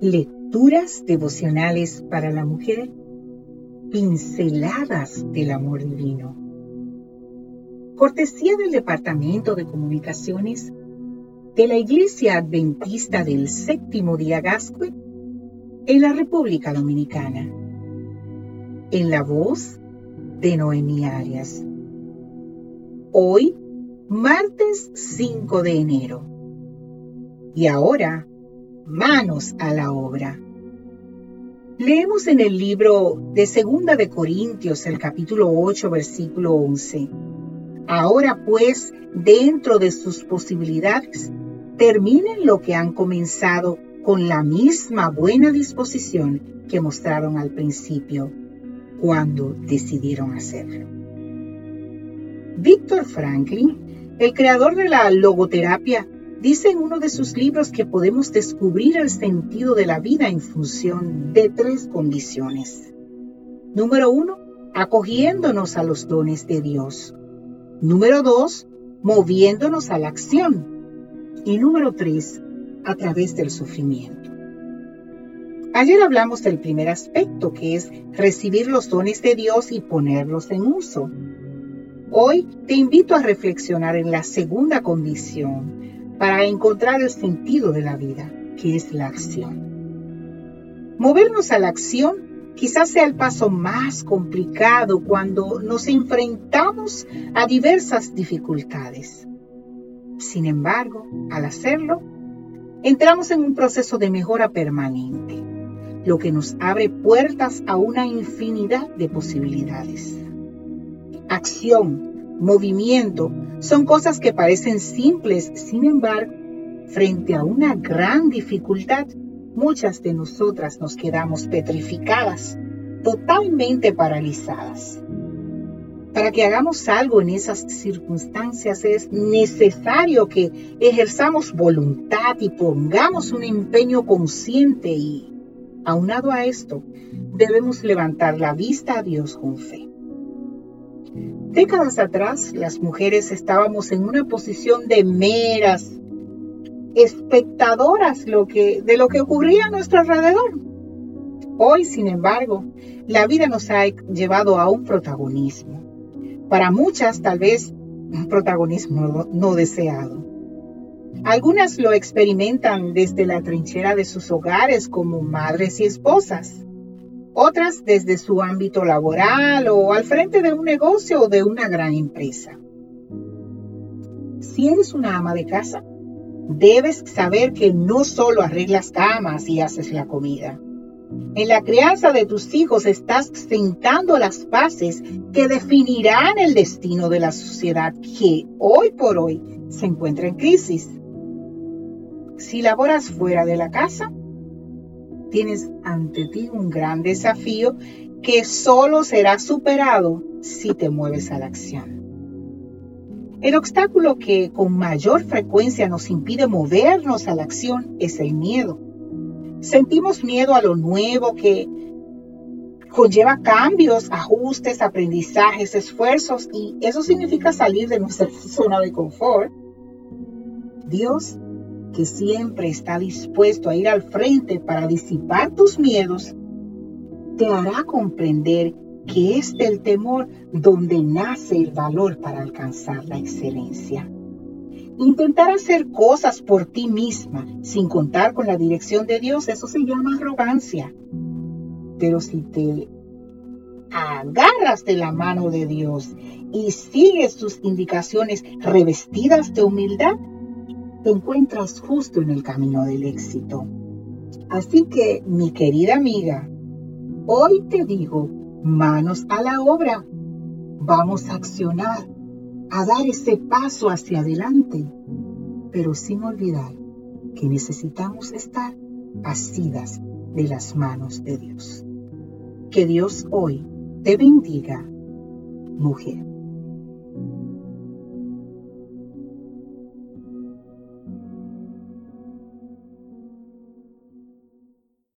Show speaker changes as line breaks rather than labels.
Lecturas devocionales para la mujer. Pinceladas del amor divino. Cortesía del Departamento de Comunicaciones de la Iglesia Adventista del Séptimo Día Gascue en la República Dominicana. En la voz de Noemí Arias. Hoy, martes 5 de enero. Y ahora, manos a la obra. Leemos en el libro de Segunda de Corintios, el capítulo 8, versículo 11. Ahora pues, dentro de sus posibilidades, terminen lo que han comenzado con la misma buena disposición que mostraron al principio, cuando decidieron hacerlo. Víctor Franklin, el creador de la logoterapia, Dice en uno de sus libros que podemos descubrir el sentido de la vida en función de tres condiciones. Número uno, acogiéndonos a los dones de Dios. Número dos, moviéndonos a la acción. Y número tres, a través del sufrimiento. Ayer hablamos del primer aspecto, que es recibir los dones de Dios y ponerlos en uso. Hoy te invito a reflexionar en la segunda condición, para encontrar el sentido de la vida, que es la acción. Movernos a la acción quizás sea el paso más complicado cuando nos enfrentamos a diversas dificultades. Sin embargo, al hacerlo, entramos en un proceso de mejora permanente, lo que nos abre puertas a una infinidad de posibilidades. Acción movimiento, son cosas que parecen simples, sin embargo, frente a una gran dificultad, muchas de nosotras nos quedamos petrificadas, totalmente paralizadas. Para que hagamos algo en esas circunstancias es necesario que ejerzamos voluntad y pongamos un empeño consciente y, aunado a esto, debemos levantar la vista a Dios con fe. Décadas atrás, las mujeres estábamos en una posición de meras espectadoras de lo que ocurría a nuestro alrededor. Hoy, sin embargo, la vida nos ha llevado a un protagonismo. Para muchas, tal vez, un protagonismo no deseado. Algunas lo experimentan desde la trinchera de sus hogares como madres y esposas otras desde su ámbito laboral o al frente de un negocio o de una gran empresa. Si eres una ama de casa, debes saber que no solo arreglas camas y haces la comida. En la crianza de tus hijos estás sentando las bases que definirán el destino de la sociedad que hoy por hoy se encuentra en crisis. Si laboras fuera de la casa, tienes ante ti un gran desafío que solo será superado si te mueves a la acción. El obstáculo que con mayor frecuencia nos impide movernos a la acción es el miedo. Sentimos miedo a lo nuevo que conlleva cambios, ajustes, aprendizajes, esfuerzos y eso significa salir de nuestra zona de confort. Dios que siempre está dispuesto a ir al frente para disipar tus miedos, te hará comprender que es del temor donde nace el valor para alcanzar la excelencia. Intentar hacer cosas por ti misma sin contar con la dirección de Dios, eso se llama arrogancia. Pero si te agarras de la mano de Dios y sigues sus indicaciones revestidas de humildad, te encuentras justo en el camino del éxito. Así que, mi querida amiga, hoy te digo, manos a la obra. Vamos a accionar, a dar ese paso hacia adelante, pero sin olvidar que necesitamos estar asidas de las manos de Dios. Que Dios hoy te bendiga, mujer.